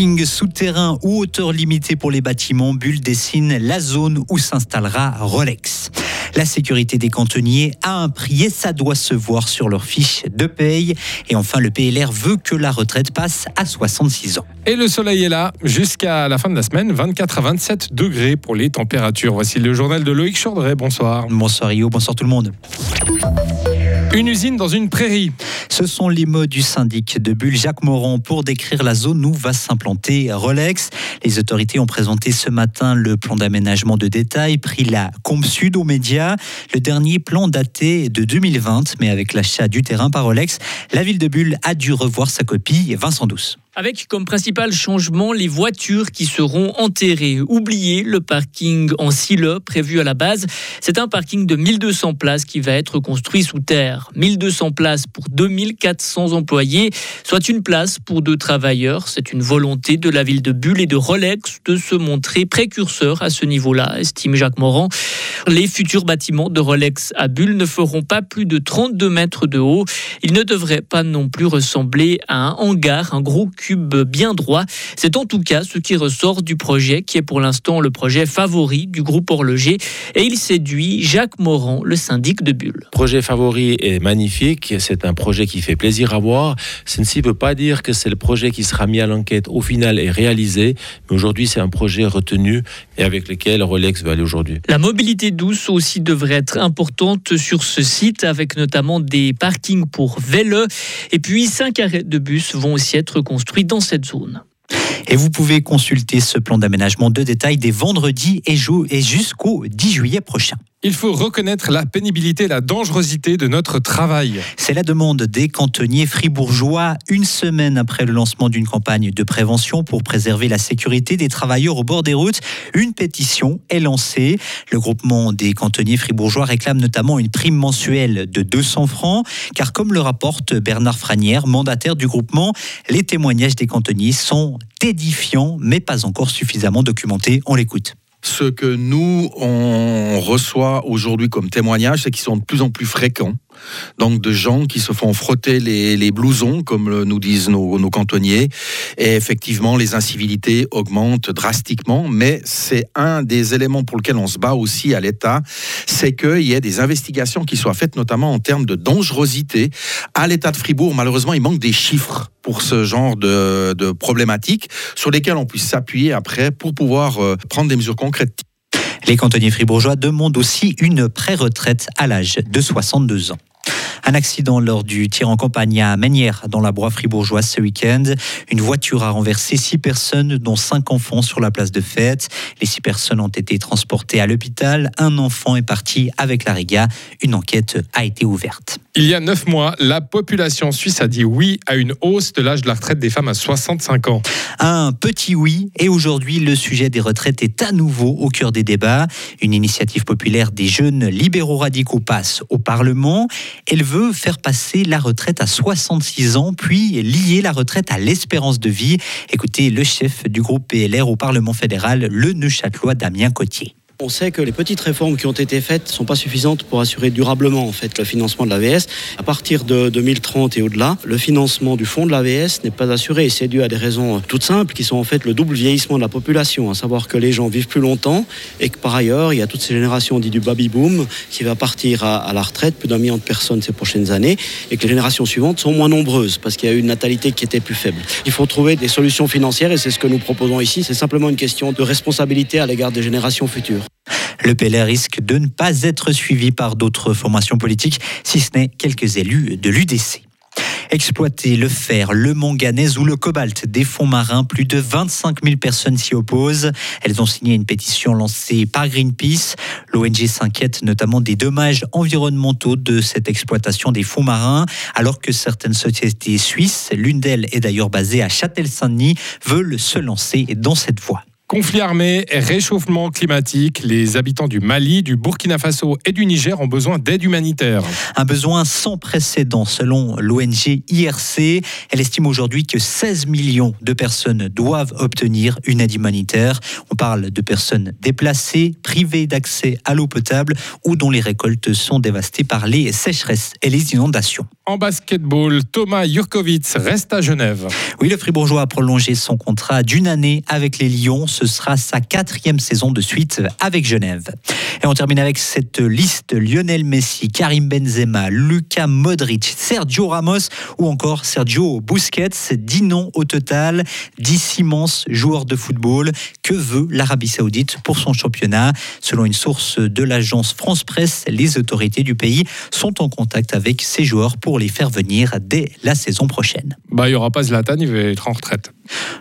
Parking souterrain ou hauteur limitée pour les bâtiments, Bulle dessine la zone où s'installera Rolex. La sécurité des cantonniers a un prix et ça doit se voir sur leur fiche de paye. Et enfin, le PLR veut que la retraite passe à 66 ans. Et le soleil est là jusqu'à la fin de la semaine, 24 à 27 degrés pour les températures. Voici le journal de Loïc Chordray. Bonsoir. Bonsoir Rio, bonsoir tout le monde. Une usine dans une prairie. Ce sont les mots du syndic de Bulle, Jacques Morand, pour décrire la zone où va s'implanter Rolex. Les autorités ont présenté ce matin le plan d'aménagement de détail, pris la Combe Sud aux médias. Le dernier plan daté de 2020, mais avec l'achat du terrain par Rolex, la ville de Bulle a dû revoir sa copie. Vincent Douce. Avec comme principal changement les voitures qui seront enterrées. Oubliez le parking en silo prévu à la base. C'est un parking de 1200 places qui va être construit sous terre. 1200 places pour 2400 employés, soit une place pour deux travailleurs. C'est une volonté de la ville de Bulle et de Rolex de se montrer précurseur à ce niveau-là, estime Jacques Morand. Les futurs bâtiments de Rolex à Bulle ne feront pas plus de 32 mètres de haut. Ils ne devraient pas non plus ressembler à un hangar, un gros cube bien droit. C'est en tout cas ce qui ressort du projet, qui est pour l'instant le projet favori du groupe horloger. Et il séduit Jacques Morand, le syndic de Bulle. Le projet favori est magnifique, c'est un projet qui fait plaisir à voir. Ceci ne veut pas dire que c'est le projet qui sera mis à l'enquête au final et réalisé, mais aujourd'hui c'est un projet retenu et avec lequel Rolex va aller aujourd'hui. La mobilité douce aussi devrait être importante sur ce site, avec notamment des parkings pour vélos. Et puis cinq arrêts de bus vont aussi être construits dans cette zone. Et vous pouvez consulter ce plan d'aménagement de détail dès vendredi et jusqu'au 10 juillet prochain. Il faut reconnaître la pénibilité, la dangerosité de notre travail. C'est la demande des cantonniers fribourgeois une semaine après le lancement d'une campagne de prévention pour préserver la sécurité des travailleurs au bord des routes. Une pétition est lancée. Le groupement des cantonniers fribourgeois réclame notamment une prime mensuelle de 200 francs, car comme le rapporte Bernard Franière, mandataire du groupement, les témoignages des cantonniers sont édifiants, mais pas encore suffisamment documentés. On l'écoute. Ce que nous, on reçoit aujourd'hui comme témoignage, c'est qu'ils sont de plus en plus fréquents donc de gens qui se font frotter les, blousons, comme nous disent nos, cantonniers. Et effectivement, les incivilités augmentent drastiquement, mais c'est un des éléments pour lequel on se bat aussi à l'État, c'est qu'il y ait des investigations qui soient faites, notamment en termes de dangerosité. À l'État de Fribourg, malheureusement, il manque des chiffres pour ce genre de, de problématiques sur lesquelles on puisse s'appuyer après pour pouvoir euh, prendre des mesures concrètes. Les cantonniers fribourgeois demandent aussi une pré-retraite à l'âge de 62 ans. Un accident lors du tir en campagne à Manière, dans la Broie fribourgeoise ce week-end. Une voiture a renversé six personnes, dont cinq enfants, sur la place de fête. Les six personnes ont été transportées à l'hôpital. Un enfant est parti avec la Riga. Une enquête a été ouverte. Il y a neuf mois, la population suisse a dit oui à une hausse de l'âge de la retraite des femmes à 65 ans. Un petit oui, et aujourd'hui, le sujet des retraites est à nouveau au cœur des débats. Une initiative populaire des jeunes libéraux radicaux passe au Parlement. Elle veut faire passer la retraite à 66 ans, puis lier la retraite à l'espérance de vie. Écoutez le chef du groupe PLR au Parlement fédéral, le Neuchâtelois Damien Cotier. On sait que les petites réformes qui ont été faites ne sont pas suffisantes pour assurer durablement en fait le financement de l'AVS. À partir de 2030 et au-delà, le financement du fonds de l'AVS n'est pas assuré c'est dû à des raisons toutes simples qui sont en fait le double vieillissement de la population, à savoir que les gens vivent plus longtemps et que par ailleurs il y a toutes ces générations dites du baby boom qui va partir à, la retraite, plus d'un million de personnes ces prochaines années et que les générations suivantes sont moins nombreuses parce qu'il y a eu une natalité qui était plus faible. Il faut trouver des solutions financières et c'est ce que nous proposons ici. C'est simplement une question de responsabilité à l'égard des générations futures. Le PLR risque de ne pas être suivi par d'autres formations politiques, si ce n'est quelques élus de l'UDC. Exploiter le fer, le manganèse ou le cobalt des fonds marins, plus de 25 000 personnes s'y opposent. Elles ont signé une pétition lancée par Greenpeace. L'ONG s'inquiète notamment des dommages environnementaux de cette exploitation des fonds marins, alors que certaines sociétés suisses, l'une d'elles est d'ailleurs basée à Châtel-Saint-Denis, veulent se lancer dans cette voie. Conflit armé, réchauffement climatique, les habitants du Mali, du Burkina Faso et du Niger ont besoin d'aide humanitaire. Un besoin sans précédent selon l'ONG IRC. Elle estime aujourd'hui que 16 millions de personnes doivent obtenir une aide humanitaire. On parle de personnes déplacées, privées d'accès à l'eau potable ou dont les récoltes sont dévastées par les sécheresses et les inondations. En basketball, Thomas Jurkovic reste à Genève. Oui, le Fribourgeois a prolongé son contrat d'une année avec les Lions. Ce sera sa quatrième saison de suite avec Genève. Et on termine avec cette liste Lionel Messi, Karim Benzema, Luca Modric, Sergio Ramos ou encore Sergio Busquets. Dix noms au total, dix immenses joueurs de football. Que veut l'Arabie Saoudite pour son championnat? Selon une source de l'agence France Presse, les autorités du pays sont en contact avec ces joueurs pour les faire venir dès la saison prochaine. Bah, il n'y aura pas Zlatan, il va être en retraite.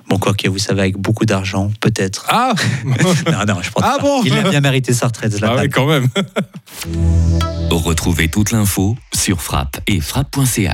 Bon, quoi que vous savez, avec beaucoup d'argent, peut-être. Ah Non, non, je pense Ah pas. bon Il a bien mérité sa retraite, Zlatan. Ah oui, quand même. Retrouvez toute l'info sur frappe et frappe.ch.